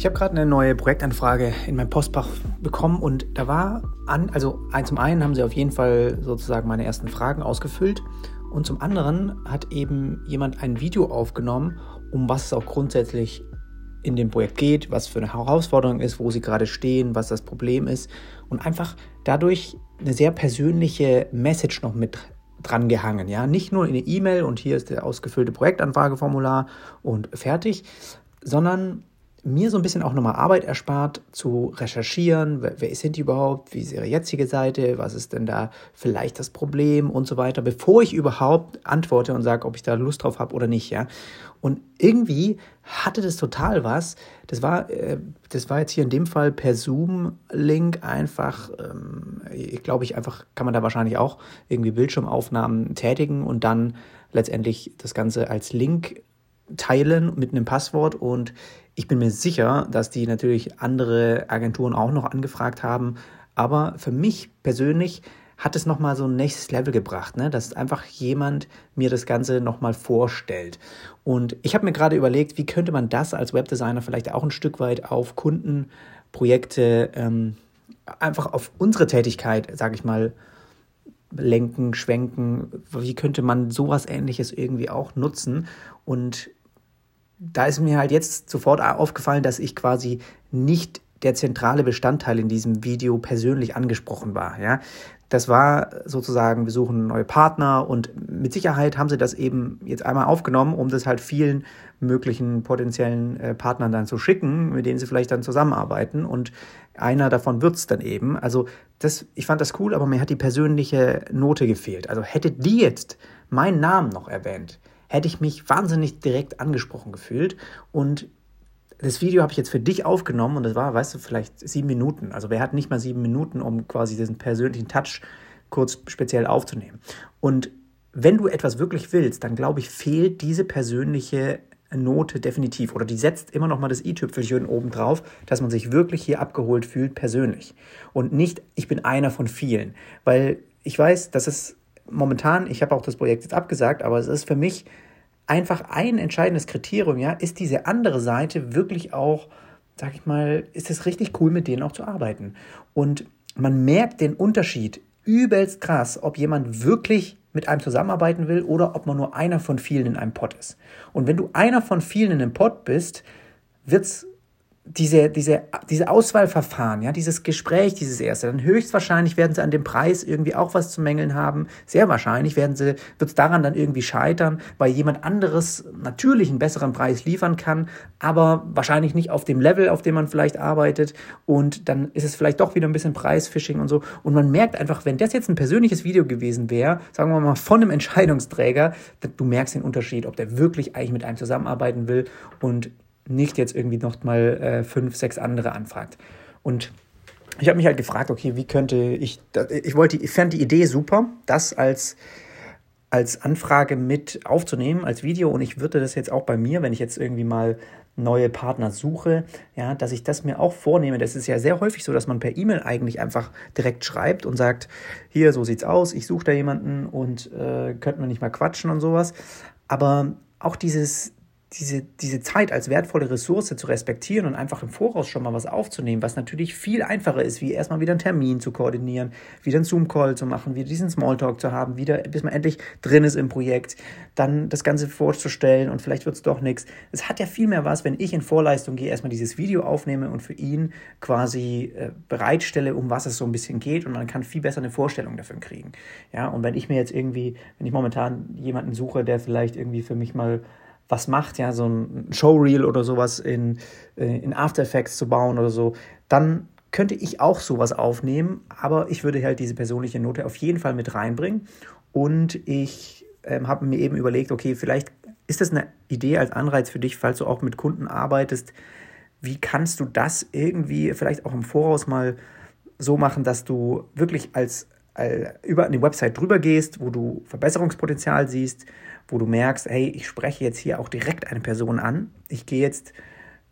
Ich habe gerade eine neue Projektanfrage in mein Postfach bekommen und da war an, also zum einen haben sie auf jeden Fall sozusagen meine ersten Fragen ausgefüllt und zum anderen hat eben jemand ein Video aufgenommen, um was es auch grundsätzlich in dem Projekt geht, was für eine Herausforderung ist, wo sie gerade stehen, was das Problem ist und einfach dadurch eine sehr persönliche Message noch mit dran gehangen, ja, nicht nur in eine E-Mail und hier ist der ausgefüllte Projektanfrageformular und fertig, sondern mir so ein bisschen auch nochmal Arbeit erspart, zu recherchieren, wer, wer sind die überhaupt, wie ist ihre jetzige Seite, was ist denn da vielleicht das Problem? Und so weiter, bevor ich überhaupt antworte und sage, ob ich da Lust drauf habe oder nicht, ja. Und irgendwie hatte das total was. Das war, äh, das war jetzt hier in dem Fall per Zoom-Link einfach, ähm, ich glaube ich einfach, kann man da wahrscheinlich auch irgendwie Bildschirmaufnahmen tätigen und dann letztendlich das Ganze als Link teilen mit einem Passwort. Und ich bin mir sicher, dass die natürlich andere Agenturen auch noch angefragt haben. Aber für mich persönlich hat es nochmal so ein nächstes Level gebracht, ne? dass einfach jemand mir das Ganze nochmal vorstellt. Und ich habe mir gerade überlegt, wie könnte man das als Webdesigner vielleicht auch ein Stück weit auf Kundenprojekte, ähm, einfach auf unsere Tätigkeit, sage ich mal, lenken, schwenken. Wie könnte man sowas ähnliches irgendwie auch nutzen? Und da ist mir halt jetzt sofort aufgefallen, dass ich quasi nicht der zentrale Bestandteil in diesem Video persönlich angesprochen war. Ja, das war sozusagen, wir suchen neue Partner und mit Sicherheit haben sie das eben jetzt einmal aufgenommen, um das halt vielen möglichen potenziellen äh, Partnern dann zu schicken, mit denen sie vielleicht dann zusammenarbeiten und einer davon wird's dann eben. Also das, ich fand das cool, aber mir hat die persönliche Note gefehlt. Also hätte die jetzt meinen Namen noch erwähnt, hätte ich mich wahnsinnig direkt angesprochen gefühlt. Und das Video habe ich jetzt für dich aufgenommen und das war, weißt du, vielleicht sieben Minuten. Also wer hat nicht mal sieben Minuten, um quasi diesen persönlichen Touch kurz speziell aufzunehmen. Und wenn du etwas wirklich willst, dann glaube ich, fehlt diese persönliche Note definitiv oder die setzt immer noch mal das i-Tüpfelchen oben drauf, dass man sich wirklich hier abgeholt fühlt persönlich und nicht ich bin einer von vielen, weil ich weiß, dass es momentan, ich habe auch das Projekt jetzt abgesagt, aber es ist für mich einfach ein entscheidendes Kriterium, ja, ist diese andere Seite wirklich auch, sag ich mal, ist es richtig cool, mit denen auch zu arbeiten. Und man merkt den Unterschied übelst krass, ob jemand wirklich mit einem zusammenarbeiten will oder ob man nur einer von vielen in einem Pod ist. Und wenn du einer von vielen in einem Pod bist, wird es diese, diese, diese Auswahlverfahren, ja, dieses Gespräch, dieses erste, dann höchstwahrscheinlich werden sie an dem Preis irgendwie auch was zu mängeln haben. Sehr wahrscheinlich werden sie, wird es daran dann irgendwie scheitern, weil jemand anderes natürlich einen besseren Preis liefern kann, aber wahrscheinlich nicht auf dem Level, auf dem man vielleicht arbeitet. Und dann ist es vielleicht doch wieder ein bisschen Preisfishing und so. Und man merkt einfach, wenn das jetzt ein persönliches Video gewesen wäre, sagen wir mal von einem Entscheidungsträger, du merkst den Unterschied, ob der wirklich eigentlich mit einem zusammenarbeiten will und nicht jetzt irgendwie noch mal äh, fünf, sechs andere anfragt. Und ich habe mich halt gefragt, okay, wie könnte ich, ich wollte, ich fand die Idee super, das als, als Anfrage mit aufzunehmen, als Video und ich würde das jetzt auch bei mir, wenn ich jetzt irgendwie mal neue Partner suche, ja, dass ich das mir auch vornehme. Das ist ja sehr häufig so, dass man per E-Mail eigentlich einfach direkt schreibt und sagt, hier, so sieht's aus, ich suche da jemanden und äh, könnten wir nicht mal quatschen und sowas. Aber auch dieses, diese, diese Zeit als wertvolle Ressource zu respektieren und einfach im Voraus schon mal was aufzunehmen, was natürlich viel einfacher ist, wie erstmal wieder einen Termin zu koordinieren, wieder einen Zoom-Call zu machen, wieder diesen Smalltalk zu haben, wieder, bis man endlich drin ist im Projekt, dann das Ganze vorzustellen und vielleicht wird es doch nichts. Es hat ja viel mehr was, wenn ich in Vorleistung gehe, erstmal dieses Video aufnehme und für ihn quasi äh, bereitstelle, um was es so ein bisschen geht und man kann viel besser eine Vorstellung davon kriegen. Ja, und wenn ich mir jetzt irgendwie, wenn ich momentan jemanden suche, der vielleicht irgendwie für mich mal was macht, ja, so ein Showreel oder sowas in, äh, in After Effects zu bauen oder so, dann könnte ich auch sowas aufnehmen, aber ich würde halt diese persönliche Note auf jeden Fall mit reinbringen. Und ich ähm, habe mir eben überlegt, okay, vielleicht ist das eine Idee als Anreiz für dich, falls du auch mit Kunden arbeitest. Wie kannst du das irgendwie vielleicht auch im Voraus mal so machen, dass du wirklich als äh, über eine Website drüber gehst, wo du Verbesserungspotenzial siehst, wo du merkst, hey, ich spreche jetzt hier auch direkt eine Person an. Ich gehe jetzt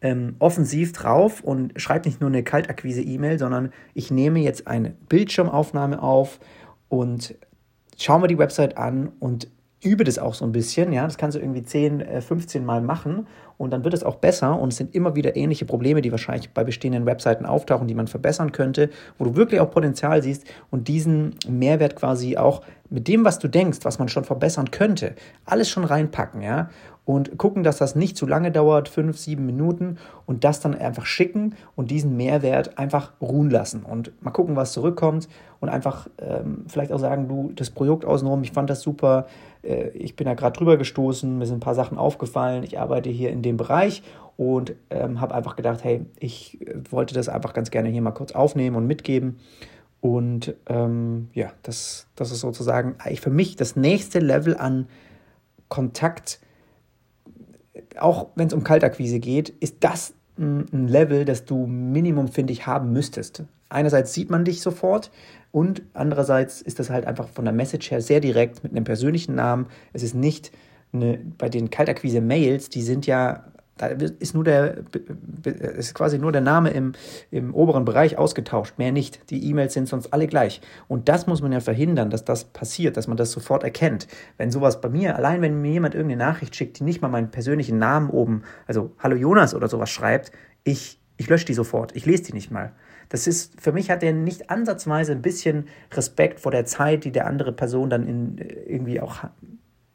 ähm, offensiv drauf und schreibe nicht nur eine Kaltakquise-E-Mail, sondern ich nehme jetzt eine Bildschirmaufnahme auf und schaue mir die Website an und übe das auch so ein bisschen. Ja, das kannst du irgendwie 10, 15 äh, Mal machen und dann wird es auch besser und es sind immer wieder ähnliche Probleme, die wahrscheinlich bei bestehenden Webseiten auftauchen, die man verbessern könnte, wo du wirklich auch Potenzial siehst und diesen Mehrwert quasi auch mit dem, was du denkst, was man schon verbessern könnte, alles schon reinpacken, ja? Und gucken, dass das nicht zu lange dauert, fünf, sieben Minuten und das dann einfach schicken und diesen Mehrwert einfach ruhen lassen und mal gucken, was zurückkommt und einfach ähm, vielleicht auch sagen, du, das Projekt außenrum, ich fand das super, äh, ich bin da gerade drüber gestoßen, mir sind ein paar Sachen aufgefallen, ich arbeite hier in dem Bereich und ähm, habe einfach gedacht, hey, ich äh, wollte das einfach ganz gerne hier mal kurz aufnehmen und mitgeben. Und ähm, ja, das, das ist sozusagen für mich das nächste Level an Kontakt auch wenn es um Kaltakquise geht, ist das ein Level, das du Minimum, finde ich, haben müsstest. Einerseits sieht man dich sofort und andererseits ist das halt einfach von der Message her sehr direkt mit einem persönlichen Namen. Es ist nicht eine, bei den Kaltakquise-Mails, die sind ja da ist nur der, ist quasi nur der Name im, im oberen Bereich ausgetauscht, mehr nicht. Die E-Mails sind sonst alle gleich. Und das muss man ja verhindern, dass das passiert, dass man das sofort erkennt. Wenn sowas bei mir, allein wenn mir jemand irgendeine Nachricht schickt, die nicht mal meinen persönlichen Namen oben, also Hallo Jonas oder sowas schreibt, ich, ich lösche die sofort. Ich lese die nicht mal. Das ist, für mich hat der nicht ansatzweise ein bisschen Respekt vor der Zeit, die der andere Person dann in, irgendwie auch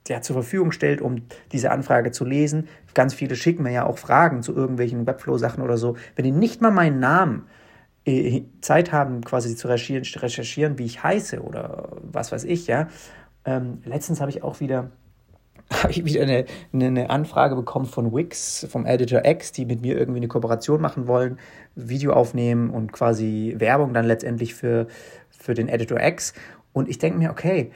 ja, zur Verfügung stellt, um diese Anfrage zu lesen. Ganz viele schicken mir ja auch Fragen zu irgendwelchen Webflow-Sachen oder so. Wenn die nicht mal meinen Namen äh, Zeit haben, quasi zu recherchieren, recherchieren, wie ich heiße oder was weiß ich, ja. Ähm, letztens habe ich auch wieder ich wieder eine, eine, Anfrage bekommen von Wix, vom Editor X, die mit mir irgendwie eine Kooperation machen wollen, Video aufnehmen und quasi Werbung dann letztendlich für, für den Editor X. Und ich denke mir, okay,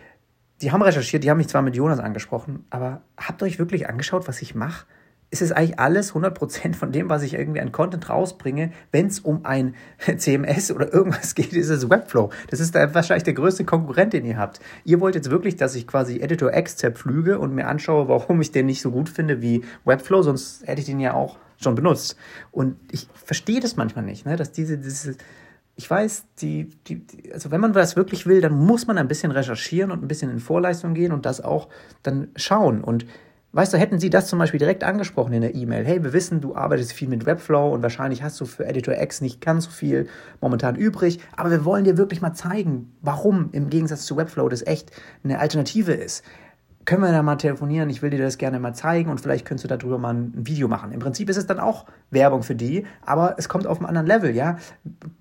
die haben recherchiert, die haben mich zwar mit Jonas angesprochen, aber habt ihr euch wirklich angeschaut, was ich mache? Ist es eigentlich alles 100% von dem, was ich irgendwie an Content rausbringe, wenn es um ein CMS oder irgendwas geht, ist es Webflow. Das ist da wahrscheinlich der größte Konkurrent, den ihr habt. Ihr wollt jetzt wirklich, dass ich quasi Editor X zerpflüge und mir anschaue, warum ich den nicht so gut finde wie Webflow, sonst hätte ich den ja auch schon benutzt. Und ich verstehe das manchmal nicht, ne? dass diese, diese ich weiß, die, die, also wenn man das wirklich will, dann muss man ein bisschen recherchieren und ein bisschen in Vorleistung gehen und das auch dann schauen. Und weißt du, hätten sie das zum Beispiel direkt angesprochen in der E-Mail, hey, wir wissen, du arbeitest viel mit Webflow und wahrscheinlich hast du für Editor X nicht ganz so viel momentan übrig, aber wir wollen dir wirklich mal zeigen, warum im Gegensatz zu Webflow das echt eine Alternative ist können wir da mal telefonieren? Ich will dir das gerne mal zeigen und vielleicht könntest du darüber mal ein Video machen. Im Prinzip ist es dann auch Werbung für die, aber es kommt auf einem anderen Level, ja.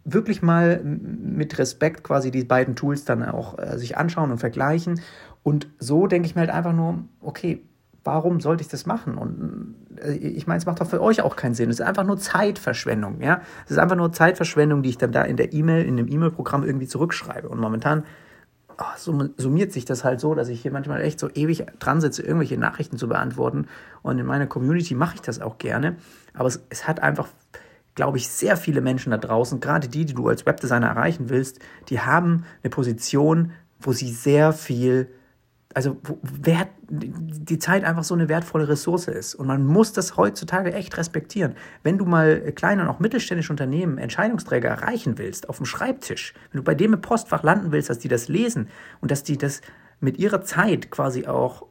Wirklich mal mit Respekt quasi die beiden Tools dann auch äh, sich anschauen und vergleichen. Und so denke ich mir halt einfach nur, okay, warum sollte ich das machen? Und äh, ich meine, es macht doch für euch auch keinen Sinn. Es ist einfach nur Zeitverschwendung, ja. Es ist einfach nur Zeitverschwendung, die ich dann da in der E-Mail, in dem E-Mail-Programm irgendwie zurückschreibe. Und momentan summiert sich das halt so, dass ich hier manchmal echt so ewig dran sitze, irgendwelche Nachrichten zu beantworten. Und in meiner Community mache ich das auch gerne. Aber es, es hat einfach, glaube ich, sehr viele Menschen da draußen, gerade die, die du als Webdesigner erreichen willst, die haben eine Position, wo sie sehr viel also wert, die Zeit einfach so eine wertvolle Ressource ist. Und man muss das heutzutage echt respektieren. Wenn du mal kleine und auch mittelständische Unternehmen, Entscheidungsträger erreichen willst, auf dem Schreibtisch, wenn du bei dem im Postfach landen willst, dass die das lesen und dass die das mit ihrer Zeit quasi auch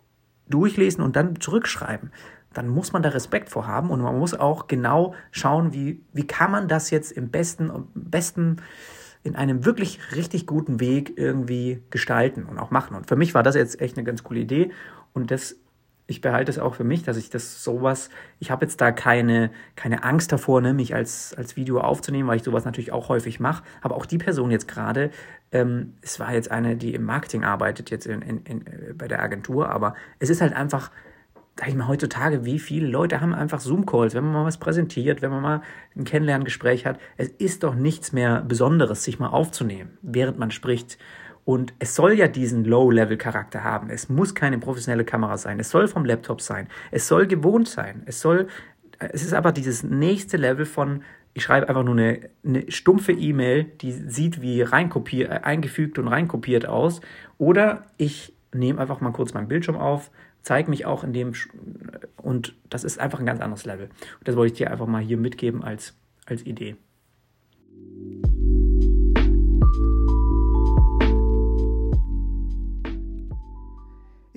durchlesen und dann zurückschreiben, dann muss man da Respekt vor haben und man muss auch genau schauen, wie, wie kann man das jetzt im besten, besten in einem wirklich richtig guten Weg irgendwie gestalten und auch machen. Und für mich war das jetzt echt eine ganz coole Idee und das ich behalte es auch für mich, dass ich das sowas, ich habe jetzt da keine, keine Angst davor, ne, mich als, als Video aufzunehmen, weil ich sowas natürlich auch häufig mache. Aber auch die Person jetzt gerade, ähm, es war jetzt eine, die im Marketing arbeitet, jetzt in, in, in, äh, bei der Agentur, aber es ist halt einfach sag ich mal, heutzutage, wie viele Leute haben einfach Zoom-Calls, wenn man mal was präsentiert, wenn man mal ein Kennenlerngespräch hat. Es ist doch nichts mehr Besonderes, sich mal aufzunehmen, während man spricht. Und es soll ja diesen Low-Level-Charakter haben. Es muss keine professionelle Kamera sein. Es soll vom Laptop sein. Es soll gewohnt sein. Es soll, es ist aber dieses nächste Level von, ich schreibe einfach nur eine, eine stumpfe E-Mail, die sieht wie reinkopiert, eingefügt und reinkopiert aus. Oder ich nehme einfach mal kurz meinen Bildschirm auf, zeige mich auch in dem und das ist einfach ein ganz anderes Level. Und das wollte ich dir einfach mal hier mitgeben als, als Idee.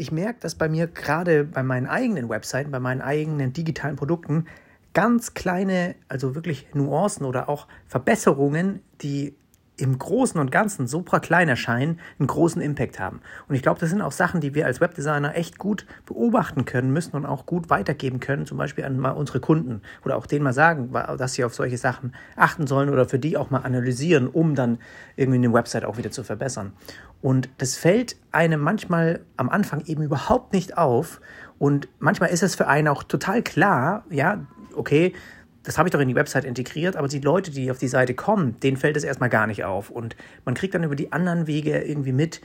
ich merke, dass bei mir gerade bei meinen eigenen Webseiten, bei meinen eigenen digitalen Produkten ganz kleine, also wirklich Nuancen oder auch Verbesserungen, die im Großen und Ganzen super klein erscheinen, einen großen Impact haben. Und ich glaube, das sind auch Sachen, die wir als Webdesigner echt gut beobachten können müssen und auch gut weitergeben können, zum Beispiel an mal unsere Kunden oder auch denen mal sagen, dass sie auf solche Sachen achten sollen oder für die auch mal analysieren, um dann irgendwie eine Website auch wieder zu verbessern. Und das fällt einem manchmal am Anfang eben überhaupt nicht auf. Und manchmal ist es für einen auch total klar, ja, okay, das habe ich doch in die Website integriert, aber die Leute, die auf die Seite kommen, denen fällt es erstmal gar nicht auf. Und man kriegt dann über die anderen Wege irgendwie mit,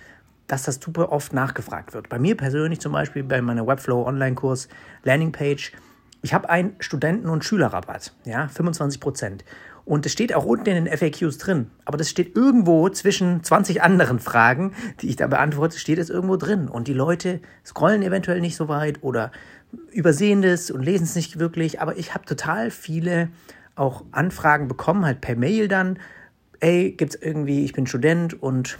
dass das super oft nachgefragt wird. Bei mir persönlich zum Beispiel bei meiner Webflow Online-Kurs Landingpage, ich habe einen Studenten- und Schülerrabatt, ja, 25 Prozent. Und es steht auch unten in den FAQs drin. Aber das steht irgendwo zwischen 20 anderen Fragen, die ich da beantworte, steht es irgendwo drin. Und die Leute scrollen eventuell nicht so weit oder übersehen das und lesen es nicht wirklich, aber ich habe total viele auch Anfragen bekommen, halt per Mail dann. Ey, gibt es irgendwie, ich bin Student und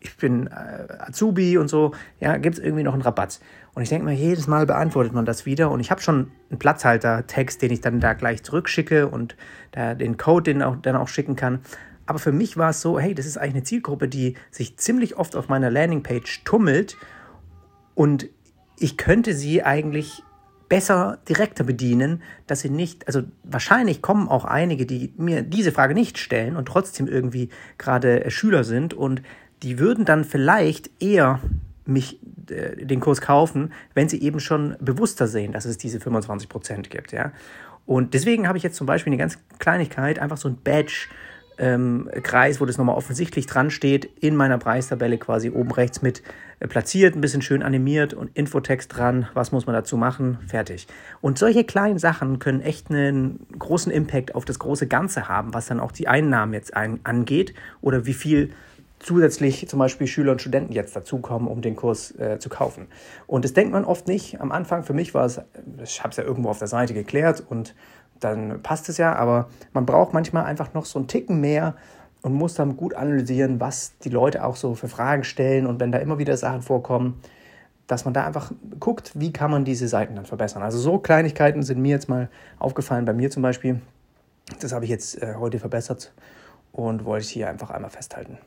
ich bin äh, Azubi und so, ja, gibt es irgendwie noch einen Rabatt? Und ich denke mal, jedes Mal beantwortet man das wieder. Und ich habe schon einen Platzhalter-Text, den ich dann da gleich zurückschicke und da den Code, den auch, dann auch schicken kann. Aber für mich war es so, hey, das ist eigentlich eine Zielgruppe, die sich ziemlich oft auf meiner Landingpage tummelt. Und ich könnte sie eigentlich besser direkter bedienen, dass sie nicht, also wahrscheinlich kommen auch einige, die mir diese Frage nicht stellen und trotzdem irgendwie gerade Schüler sind. Und die würden dann vielleicht eher mich äh, den Kurs kaufen, wenn sie eben schon bewusster sehen, dass es diese 25% gibt, ja. Und deswegen habe ich jetzt zum Beispiel eine ganz Kleinigkeit, einfach so ein Badge ähm, Kreis, wo das nochmal offensichtlich dran steht, in meiner Preistabelle quasi oben rechts mit äh, platziert, ein bisschen schön animiert und Infotext dran, was muss man dazu machen, fertig. Und solche kleinen Sachen können echt einen großen Impact auf das große Ganze haben, was dann auch die Einnahmen jetzt ein, angeht oder wie viel zusätzlich zum Beispiel Schüler und Studenten jetzt dazukommen, um den Kurs äh, zu kaufen. Und das denkt man oft nicht. Am Anfang, für mich war es, ich habe es ja irgendwo auf der Seite geklärt und dann passt es ja, aber man braucht manchmal einfach noch so einen Ticken mehr und muss dann gut analysieren, was die Leute auch so für Fragen stellen und wenn da immer wieder Sachen vorkommen, dass man da einfach guckt, wie kann man diese Seiten dann verbessern. Also so Kleinigkeiten sind mir jetzt mal aufgefallen, bei mir zum Beispiel. Das habe ich jetzt äh, heute verbessert und wollte ich hier einfach einmal festhalten.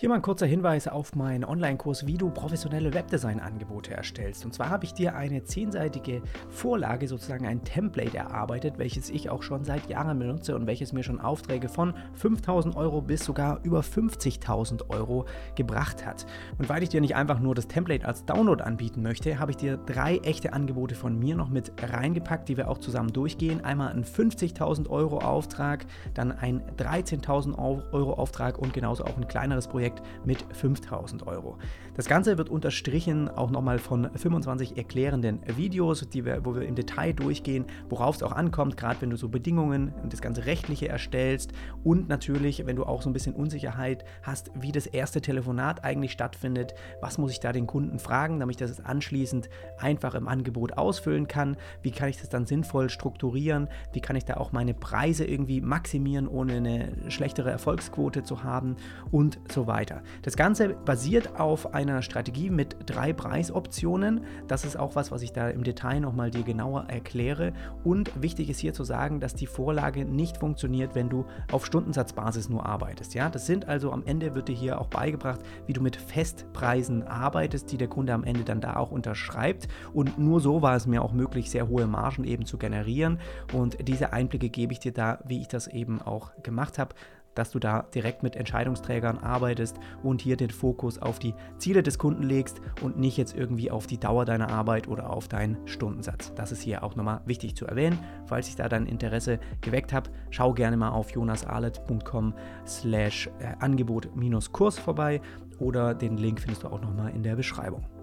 Hier mal ein kurzer Hinweis auf meinen Online-Kurs, wie du professionelle Webdesign-Angebote erstellst. Und zwar habe ich dir eine zehnseitige Vorlage, sozusagen ein Template erarbeitet, welches ich auch schon seit Jahren benutze und welches mir schon Aufträge von 5000 Euro bis sogar über 50.000 Euro gebracht hat. Und weil ich dir nicht einfach nur das Template als Download anbieten möchte, habe ich dir drei echte Angebote von mir noch mit reingepackt, die wir auch zusammen durchgehen. Einmal ein 50.000 Euro Auftrag, dann ein 13.000 Euro Auftrag und genauso auch ein kleineres Projekt Projekt mit 5000 Euro. Das Ganze wird unterstrichen auch nochmal von 25 erklärenden Videos, die wir, wo wir im Detail durchgehen, worauf es auch ankommt, gerade wenn du so Bedingungen und das ganze Rechtliche erstellst und natürlich, wenn du auch so ein bisschen Unsicherheit hast, wie das erste Telefonat eigentlich stattfindet, was muss ich da den Kunden fragen, damit ich das anschließend einfach im Angebot ausfüllen kann, wie kann ich das dann sinnvoll strukturieren, wie kann ich da auch meine Preise irgendwie maximieren, ohne eine schlechtere Erfolgsquote zu haben und so weiter. Das Ganze basiert auf einer einer Strategie mit drei Preisoptionen. Das ist auch was, was ich da im Detail nochmal dir genauer erkläre. Und wichtig ist hier zu sagen, dass die Vorlage nicht funktioniert, wenn du auf Stundensatzbasis nur arbeitest. Ja, das sind also am Ende wird dir hier auch beigebracht, wie du mit Festpreisen arbeitest, die der Kunde am Ende dann da auch unterschreibt. Und nur so war es mir auch möglich, sehr hohe Margen eben zu generieren. Und diese Einblicke gebe ich dir da, wie ich das eben auch gemacht habe dass du da direkt mit Entscheidungsträgern arbeitest und hier den Fokus auf die Ziele des Kunden legst und nicht jetzt irgendwie auf die Dauer deiner Arbeit oder auf deinen Stundensatz. Das ist hier auch nochmal wichtig zu erwähnen. Falls ich da dein Interesse geweckt habe, schau gerne mal auf jonasarlet.com slash äh, Angebot-Kurs vorbei oder den Link findest du auch nochmal in der Beschreibung.